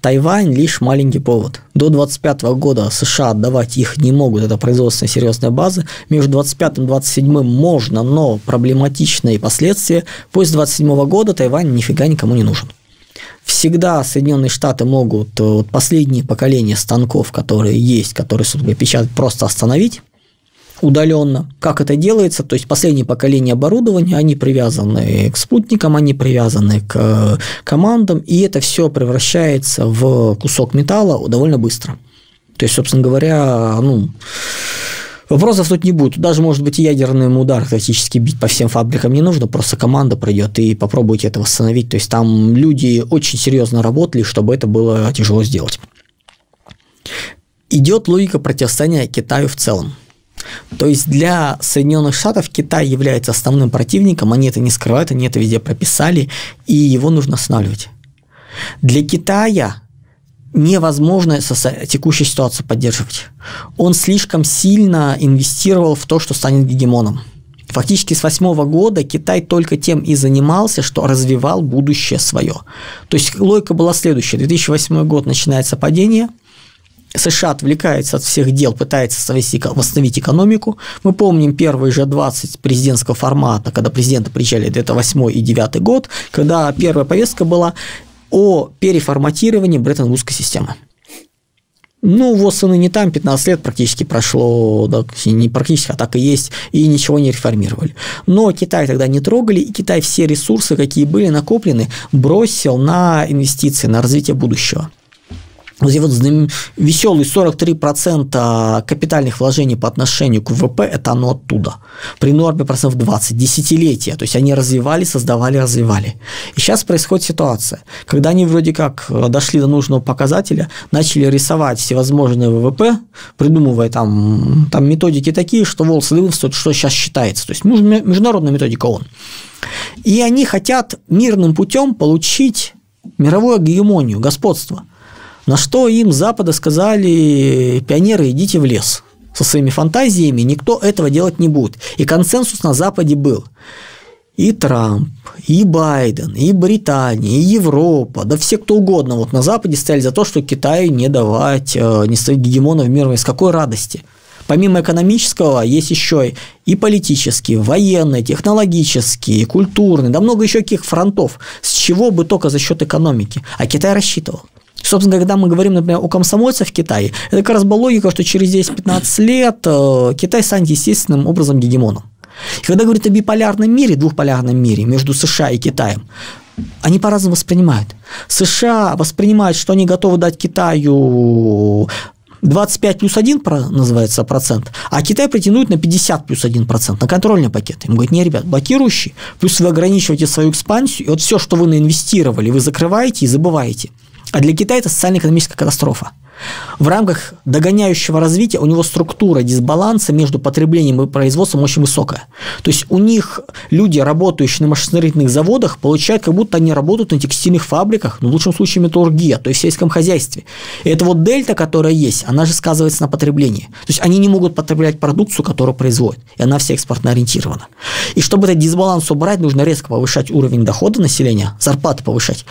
Тайвань лишь маленький повод. До 25 года США отдавать их не могут, это производственная серьезная база. Между 25 и 27 можно, но проблематичные последствия. После 27 года Тайвань нифига никому не нужен. Всегда Соединенные Штаты могут вот последние поколения станков, которые есть, которые, собственно, печатают, просто остановить удаленно. Как это делается? То есть последнее поколение оборудования, они привязаны к спутникам, они привязаны к э, командам, и это все превращается в кусок металла довольно быстро. То есть, собственно говоря, ну, Вопросов тут не будет. Даже, может быть, ядерным удар тактически бить по всем фабрикам не нужно, просто команда пройдет и попробуйте это восстановить. То есть там люди очень серьезно работали, чтобы это было тяжело сделать. Идет логика противостояния Китаю в целом. То есть для Соединенных Штатов Китай является основным противником, они это не скрывают, они это везде прописали, и его нужно останавливать. Для Китая невозможно текущую ситуацию поддерживать. Он слишком сильно инвестировал в то, что станет гегемоном. Фактически с восьмого года Китай только тем и занимался, что развивал будущее свое. То есть логика была следующая. 2008 год начинается падение – США отвлекается от всех дел, пытается восстановить экономику. Мы помним первый же 20 президентского формата, когда президенты приезжали, это 8 и 9 год, когда первая повестка была о переформатировании Бреттон-Вудской системы. Ну, вот сыны не там, 15 лет практически прошло, да, не практически, а так и есть, и ничего не реформировали. Но Китай тогда не трогали, и Китай все ресурсы, какие были накоплены, бросил на инвестиции, на развитие будущего вот эти вот веселые 43% капитальных вложений по отношению к ВВП – это оно оттуда. При норме процентов 20, десятилетия. То есть они развивали, создавали, развивали. И сейчас происходит ситуация, когда они вроде как дошли до нужного показателя, начали рисовать всевозможные ВВП, придумывая там, там методики такие, что волосы дыбом что сейчас считается. То есть международная методика ООН. И они хотят мирным путем получить мировую гегемонию, господство – на что им Запада сказали, пионеры, идите в лес со своими фантазиями, никто этого делать не будет. И консенсус на Западе был. и Трамп, и Байден, и Британия, и Европа, да все кто угодно вот на Западе стояли за то, что Китаю не давать, э, не ставить гегемона в мир. С какой радости? Помимо экономического, есть еще и политические, военные, технологические, культурные, да много еще каких фронтов, с чего бы только за счет экономики. А Китай рассчитывал. Собственно, когда мы говорим, например, о комсомольцах в Китае, это как раз была логика, что через 10-15 лет э, Китай станет естественным образом гегемоном. И когда говорят о биполярном мире, двухполярном мире между США и Китаем, они по-разному воспринимают. США воспринимают, что они готовы дать Китаю 25 плюс 1 называется процент, а Китай претендует на 50 плюс 1 процент, на контрольный пакет. Им говорят, не, ребят, блокирующий, плюс вы ограничиваете свою экспансию, и вот все, что вы наинвестировали, вы закрываете и забываете. А для Китая это социально-экономическая катастрофа. В рамках догоняющего развития у него структура дисбаланса между потреблением и производством очень высокая. То есть у них люди, работающие на машиностроительных заводах, получают, как будто они работают на текстильных фабриках, ну, в лучшем случае металлургия, то есть в сельском хозяйстве. И это вот дельта, которая есть, она же сказывается на потреблении. То есть они не могут потреблять продукцию, которую производят, и она вся экспортно ориентирована. И чтобы этот дисбаланс убрать, нужно резко повышать уровень дохода населения, зарплаты повышать.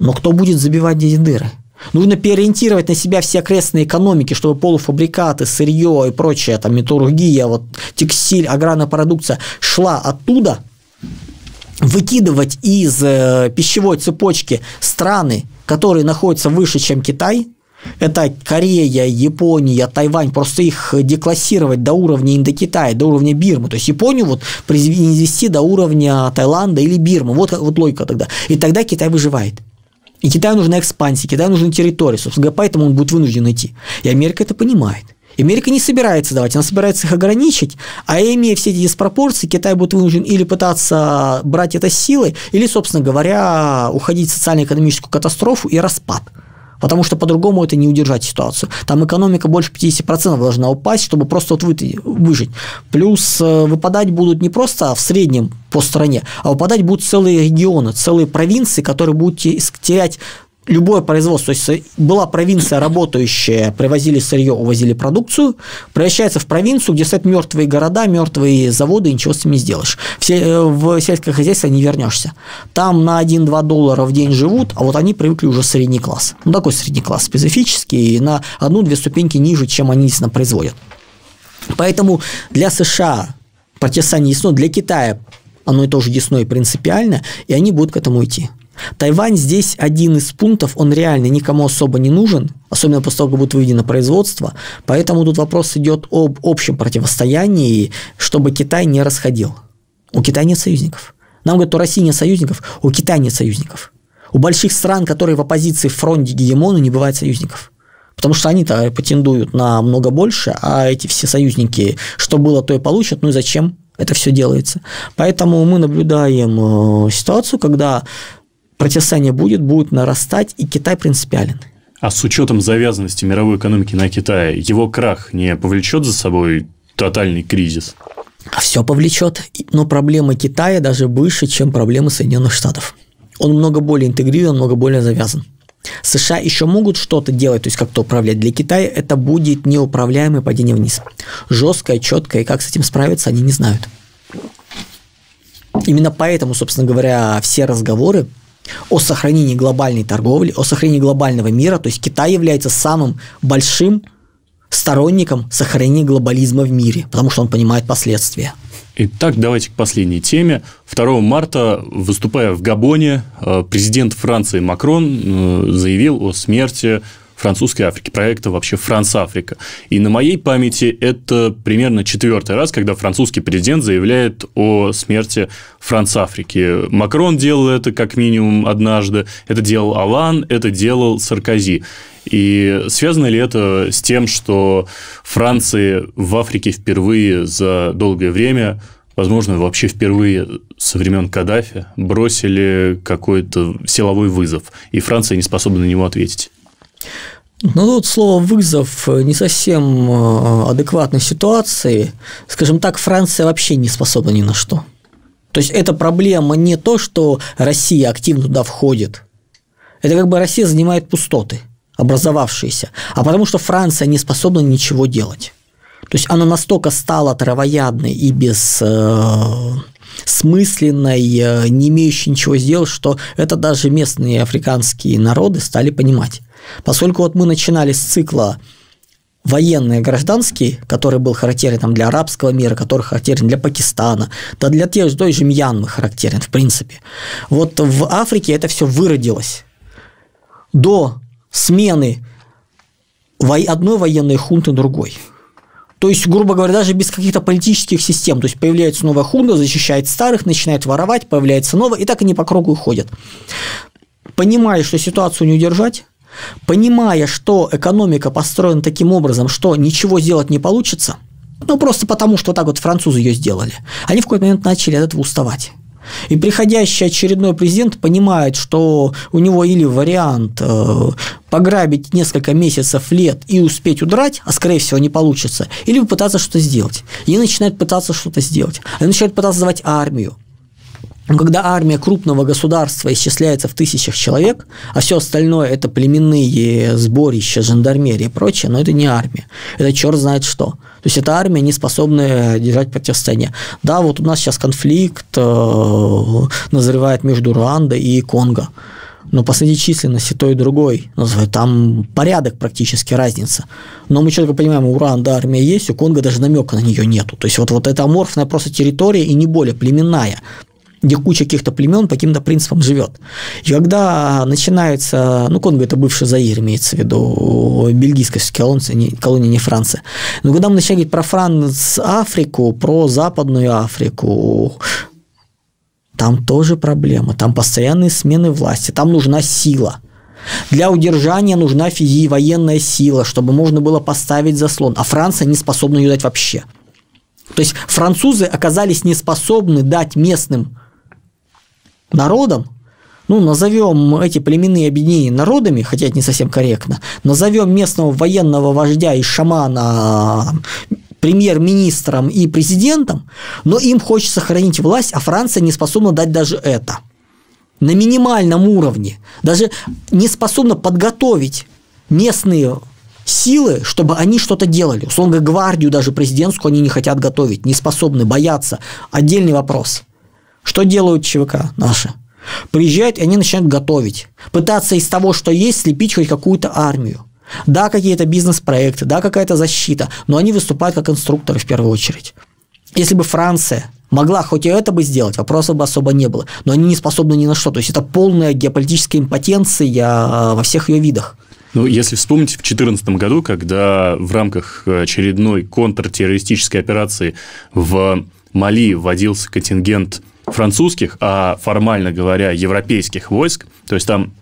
Но кто будет забивать эти дыры? Нужно переориентировать на себя все окрестные экономики, чтобы полуфабрикаты, сырье и прочее, там, металлургия, вот, текстиль, аграрная продукция шла оттуда, выкидывать из э, пищевой цепочки страны, которые находятся выше, чем Китай, это Корея, Япония, Тайвань, просто их деклассировать до уровня Индокитая, до уровня Бирмы. То есть Японию вот извести до уровня Таиланда или Бирмы. Вот, вот логика тогда. И тогда Китай выживает. И Китаю нужна экспансия, Китаю нужны территории, собственно говоря, поэтому он будет вынужден идти. И Америка это понимает. И Америка не собирается давать, она собирается их ограничить, а имея все эти диспропорции, Китай будет вынужден или пытаться брать это силой, или, собственно говоря, уходить в социально-экономическую катастрофу и распад потому что по-другому это не удержать ситуацию. Там экономика больше 50% должна упасть, чтобы просто вот выжить. Плюс э, выпадать будут не просто в среднем по стране, а выпадать будут целые регионы, целые провинции, которые будут терять любое производство, то есть была провинция работающая, привозили сырье, увозили продукцию, превращается в провинцию, где стоят мертвые города, мертвые заводы, и ничего с ними не сделаешь. Все, э, в сельское хозяйство не вернешься. Там на 1-2 доллара в день живут, а вот они привыкли уже средний класс. Ну, такой средний класс специфический, на одну-две ступеньки ниже, чем они действительно производят. Поэтому для США протестание ясно, для Китая оно и тоже ясно и принципиально, и они будут к этому идти. Тайвань здесь один из пунктов, он реально никому особо не нужен, особенно после того, как будет выведено производство, поэтому тут вопрос идет об общем противостоянии, чтобы Китай не расходил. У Китая нет союзников. Нам говорят, у России нет союзников, у Китая нет союзников. У больших стран, которые в оппозиции в фронте гегемону, не бывает союзников. Потому что они-то претендуют на много больше, а эти все союзники, что было, то и получат, ну и зачем это все делается. Поэтому мы наблюдаем э, ситуацию, когда противостояние будет, будет нарастать, и Китай принципиален. А с учетом завязанности мировой экономики на Китае, его крах не повлечет за собой тотальный кризис? А все повлечет, но проблема Китая даже выше, чем проблемы Соединенных Штатов. Он много более интегрирован, много более завязан. США еще могут что-то делать, то есть как-то управлять. Для Китая это будет неуправляемое падение вниз. Жесткое, четкое, и как с этим справиться, они не знают. Именно поэтому, собственно говоря, все разговоры о сохранении глобальной торговли, о сохранении глобального мира. То есть Китай является самым большим сторонником сохранения глобализма в мире, потому что он понимает последствия. Итак, давайте к последней теме. 2 марта, выступая в Габоне, э, президент Франции Макрон э, заявил о смерти французской Африки, проекта вообще Франц-Африка. И на моей памяти это примерно четвертый раз, когда французский президент заявляет о смерти Франц-Африки. Макрон делал это как минимум однажды, это делал Алан, это делал Саркози. И связано ли это с тем, что Франции в Африке впервые за долгое время возможно, вообще впервые со времен Каддафи бросили какой-то силовой вызов, и Франция не способна на него ответить. Ну, тут слово «вызов» не совсем э, адекватной ситуации. Скажем так, Франция вообще не способна ни на что. То есть, эта проблема не то, что Россия активно туда входит. Это как бы Россия занимает пустоты, образовавшиеся. А потому что Франция не способна ничего делать. То есть, она настолько стала травоядной и без э, бессмысленной, э, не имеющей ничего сделать, что это даже местные африканские народы стали понимать. Поскольку вот мы начинали с цикла военные, гражданские, который был характерен там, для арабского мира, который характерен для Пакистана, да для тех, той же Мьянмы характерен, в принципе. Вот в Африке это все выродилось. До смены одной военной хунты другой. То есть, грубо говоря, даже без каких-то политических систем. То есть появляется новая хунта, защищает старых, начинает воровать, появляется новая, и так они по кругу ходят. Понимая, что ситуацию не удержать, понимая, что экономика построена таким образом, что ничего сделать не получится, ну просто потому, что так вот французы ее сделали, они в какой-то момент начали от этого уставать. И приходящий очередной президент понимает, что у него или вариант э, пограбить несколько месяцев лет и успеть удрать, а скорее всего не получится, или попытаться что-то сделать. И начинает пытаться что-то сделать. Они начинают пытаться создавать армию. Когда армия крупного государства исчисляется в тысячах человек, а все остальное это племенные сборища, жандармерия и прочее, но это не армия. Это черт знает что. То есть это армия, не способная держать противостояние. Да, вот у нас сейчас конфликт э, назревает между Руандой и Конго. Но по среди численности той и другой, там порядок практически разница. Но мы четко понимаем, у Руанда армия есть, у Конго даже намека на нее нету. То есть вот, вот эта аморфная просто территория и не более племенная где куча каких-то племен по каким-то принципам живет. И когда начинается, ну, Конго это бывший Заир, имеется в виду, бельгийская колония, колония не Франция. Но когда мы начинаем говорить про Франц Африку, про Западную Африку, там тоже проблема, там постоянные смены власти, там нужна сила. Для удержания нужна физи военная сила, чтобы можно было поставить заслон, а Франция не способна ее дать вообще. То есть французы оказались не способны дать местным народом, ну, назовем эти племенные объединения народами, хотя это не совсем корректно, назовем местного военного вождя и шамана премьер-министром и президентом, но им хочется сохранить власть, а Франция не способна дать даже это. На минимальном уровне. Даже не способна подготовить местные силы, чтобы они что-то делали. Условно гвардию даже президентскую они не хотят готовить, не способны, боятся. Отдельный вопрос – что делают ЧВК наши? Приезжают, и они начинают готовить. Пытаться из того, что есть, слепить хоть какую-то армию. Да, какие-то бизнес-проекты, да, какая-то защита, но они выступают как инструкторы в первую очередь. Если бы Франция могла хоть и это бы сделать, вопросов бы особо не было, но они не способны ни на что. То есть это полная геополитическая импотенция а, во всех ее видах. Ну, если вспомнить, в 2014 году, когда в рамках очередной контртеррористической операции в Мали вводился контингент французских, а формально говоря, европейских войск, то есть там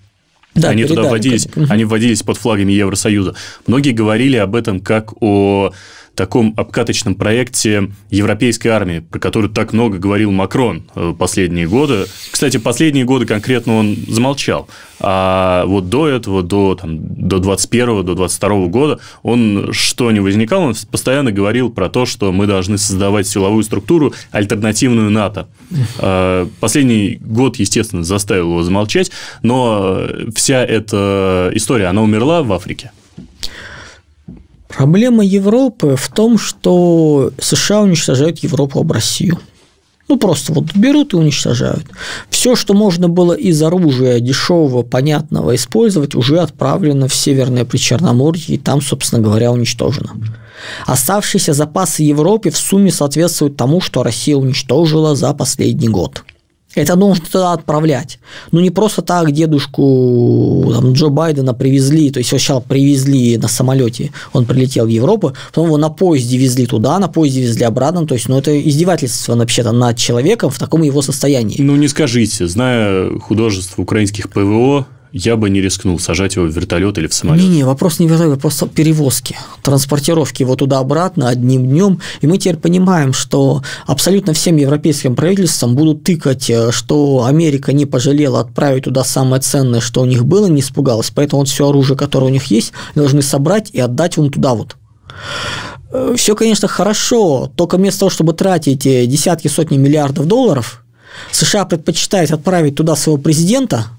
да, они туда вводились, они вводились под флагами Евросоюза. Многие говорили об этом как о таком обкаточном проекте европейской армии, про которую так много говорил Макрон э, последние годы. Кстати, последние годы конкретно он замолчал. А вот до этого, до, там, до 21 до 22 года, он что не возникал, он постоянно говорил про то, что мы должны создавать силовую структуру, альтернативную НАТО. А, последний год, естественно, заставил его замолчать, но вся эта история, она умерла в Африке. Проблема Европы в том, что США уничтожают Европу об Россию. Ну, просто вот берут и уничтожают. Все, что можно было из оружия дешевого, понятного использовать, уже отправлено в Северное Причерноморье, и там, собственно говоря, уничтожено. Оставшиеся запасы Европы в сумме соответствуют тому, что Россия уничтожила за последний год – это нужно туда отправлять. Ну, не просто так дедушку там, Джо Байдена привезли, то есть его сначала привезли на самолете, он прилетел в Европу, потом его на поезде везли туда, на поезде везли обратно, то есть, ну, это издевательство вообще-то над человеком в таком его состоянии. Ну, не скажите, зная художество украинских ПВО, я бы не рискнул сажать его в вертолет или в самолет. Не-не, вопрос не вертолет, вопрос перевозки, транспортировки его туда-обратно одним днем. И мы теперь понимаем, что абсолютно всем европейским правительствам будут тыкать, э, что Америка не пожалела отправить туда самое ценное, что у них было, не испугалась. Поэтому вот все оружие, которое у них есть, должны собрать и отдать вон туда вот. Э, все, конечно, хорошо, только вместо того, чтобы тратить э, десятки, сотни миллиардов долларов, США предпочитает отправить туда своего президента –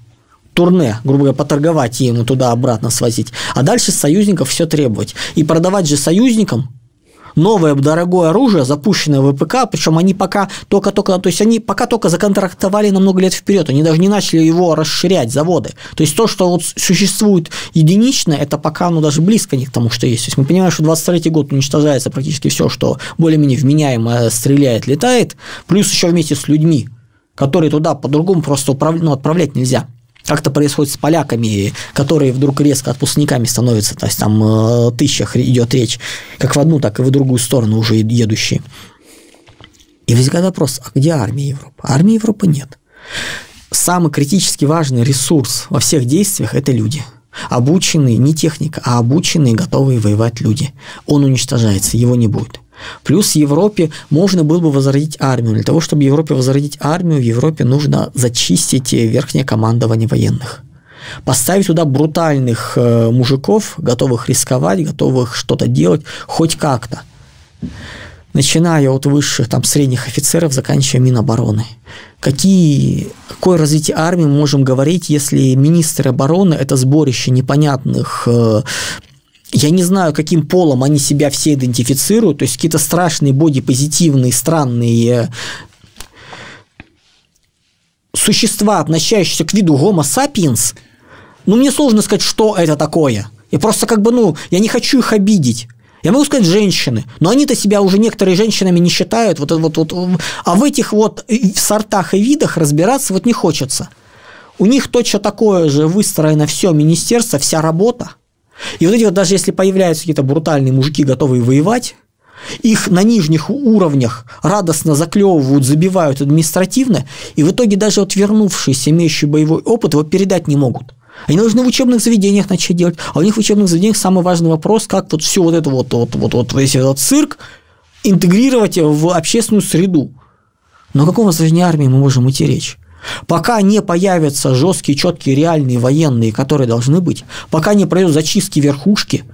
турне, грубо говоря, поторговать ему туда-обратно свозить, а дальше союзников все требовать. И продавать же союзникам новое дорогое оружие, запущенное в ВПК, причем они пока только-только, то есть они пока только законтрактовали на много лет вперед, они даже не начали его расширять, заводы. То есть то, что вот существует единично, это пока ну, даже близко не к тому, что есть. То есть мы понимаем, что 23 год уничтожается практически все, что более-менее вменяемо стреляет, летает, плюс еще вместе с людьми, которые туда по-другому просто управлять, ну, отправлять нельзя. Как-то происходит с поляками, которые вдруг резко отпускниками становятся, то есть там э, тысячах идет речь, как в одну, так и в другую сторону уже едущие. И возникает вопрос, а где армия Европы? Армии Европы нет. Самый критически важный ресурс во всех действиях – это люди. Обученные, не техника, а обученные, готовые воевать люди. Он уничтожается, его не будет. Плюс Европе можно было бы возродить армию. Для того, чтобы Европе возродить армию, в Европе нужно зачистить верхнее командование военных. Поставить туда брутальных э, мужиков, готовых рисковать, готовых что-то делать хоть как-то. Начиная от высших, там, средних офицеров, заканчивая Минобороны. Какие, какое развитие армии мы можем говорить, если министр обороны – это сборище непонятных э, я не знаю, каким полом они себя все идентифицируют, то есть какие-то страшные бодипозитивные, странные существа, относящиеся к виду Homo sapiens, ну, мне сложно сказать, что это такое. Я просто как бы, ну, я не хочу их обидеть. Я могу сказать женщины, но они-то себя уже некоторые женщинами не считают. Вот, вот, вот, а в этих вот сортах и видах разбираться вот не хочется. У них точно такое же выстроено все министерство, вся работа – и вот эти вот, даже если появляются какие-то брутальные мужики, готовые воевать, их на нижних уровнях радостно заклевывают, забивают административно, и в итоге даже вот вернувшиеся, имеющие боевой опыт, его передать не могут. Они должны в учебных заведениях начать делать, а у них в учебных заведениях самый важный вопрос, как вот всю вот эту вот, вот, вот, вот весь этот цирк интегрировать в общественную среду. Но о каком возрождении армии мы можем идти речь? Пока не появятся жесткие, четкие, реальные военные, которые должны быть, пока не пройдут зачистки верхушки,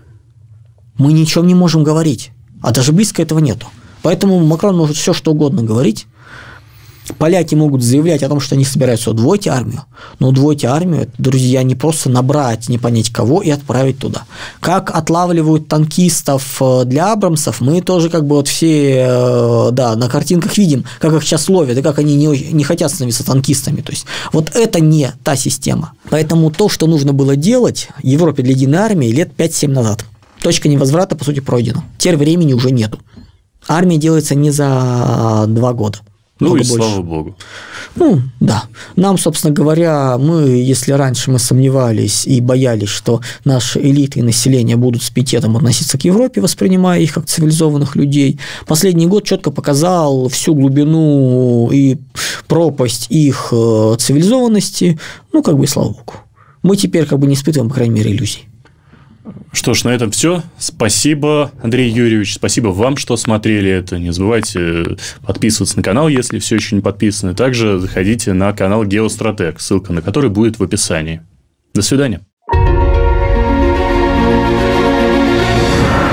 мы ничего не можем говорить. А даже близко этого нету. Поэтому Макрон может все что угодно говорить, Поляки могут заявлять о том, что они собираются удвоить армию, но удвоить армию, друзья, не просто набрать не понять кого и отправить туда. Как отлавливают танкистов э, для Абрамсов, мы тоже как бы вот все э, да, на картинках видим, как их сейчас ловят и как они не, не хотят становиться танкистами. То есть вот это не та система. Поэтому то, что нужно было делать Европе для единой армии лет 5-7 назад, точка невозврата, по сути, пройдена. Теперь времени уже нету. Армия делается не за два года. Ну и больше. слава богу. Ну, да. Нам, собственно говоря, мы, если раньше мы сомневались и боялись, что наши элиты и население будут с пиететом относиться к Европе, воспринимая их как цивилизованных людей, последний год четко показал всю глубину и пропасть их э, цивилизованности, ну, как бы и слава богу. Мы теперь как бы не испытываем, по крайней мере, иллюзий. Что ж, на этом все. Спасибо, Андрей Юрьевич. Спасибо вам, что смотрели это. Не забывайте э, подписываться на канал, если все еще не подписаны. Также заходите на канал Геостратег, ссылка на который будет в описании. До свидания.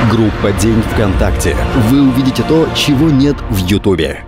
Группа «День ВКонтакте». Вы увидите то, чего нет в Ютубе.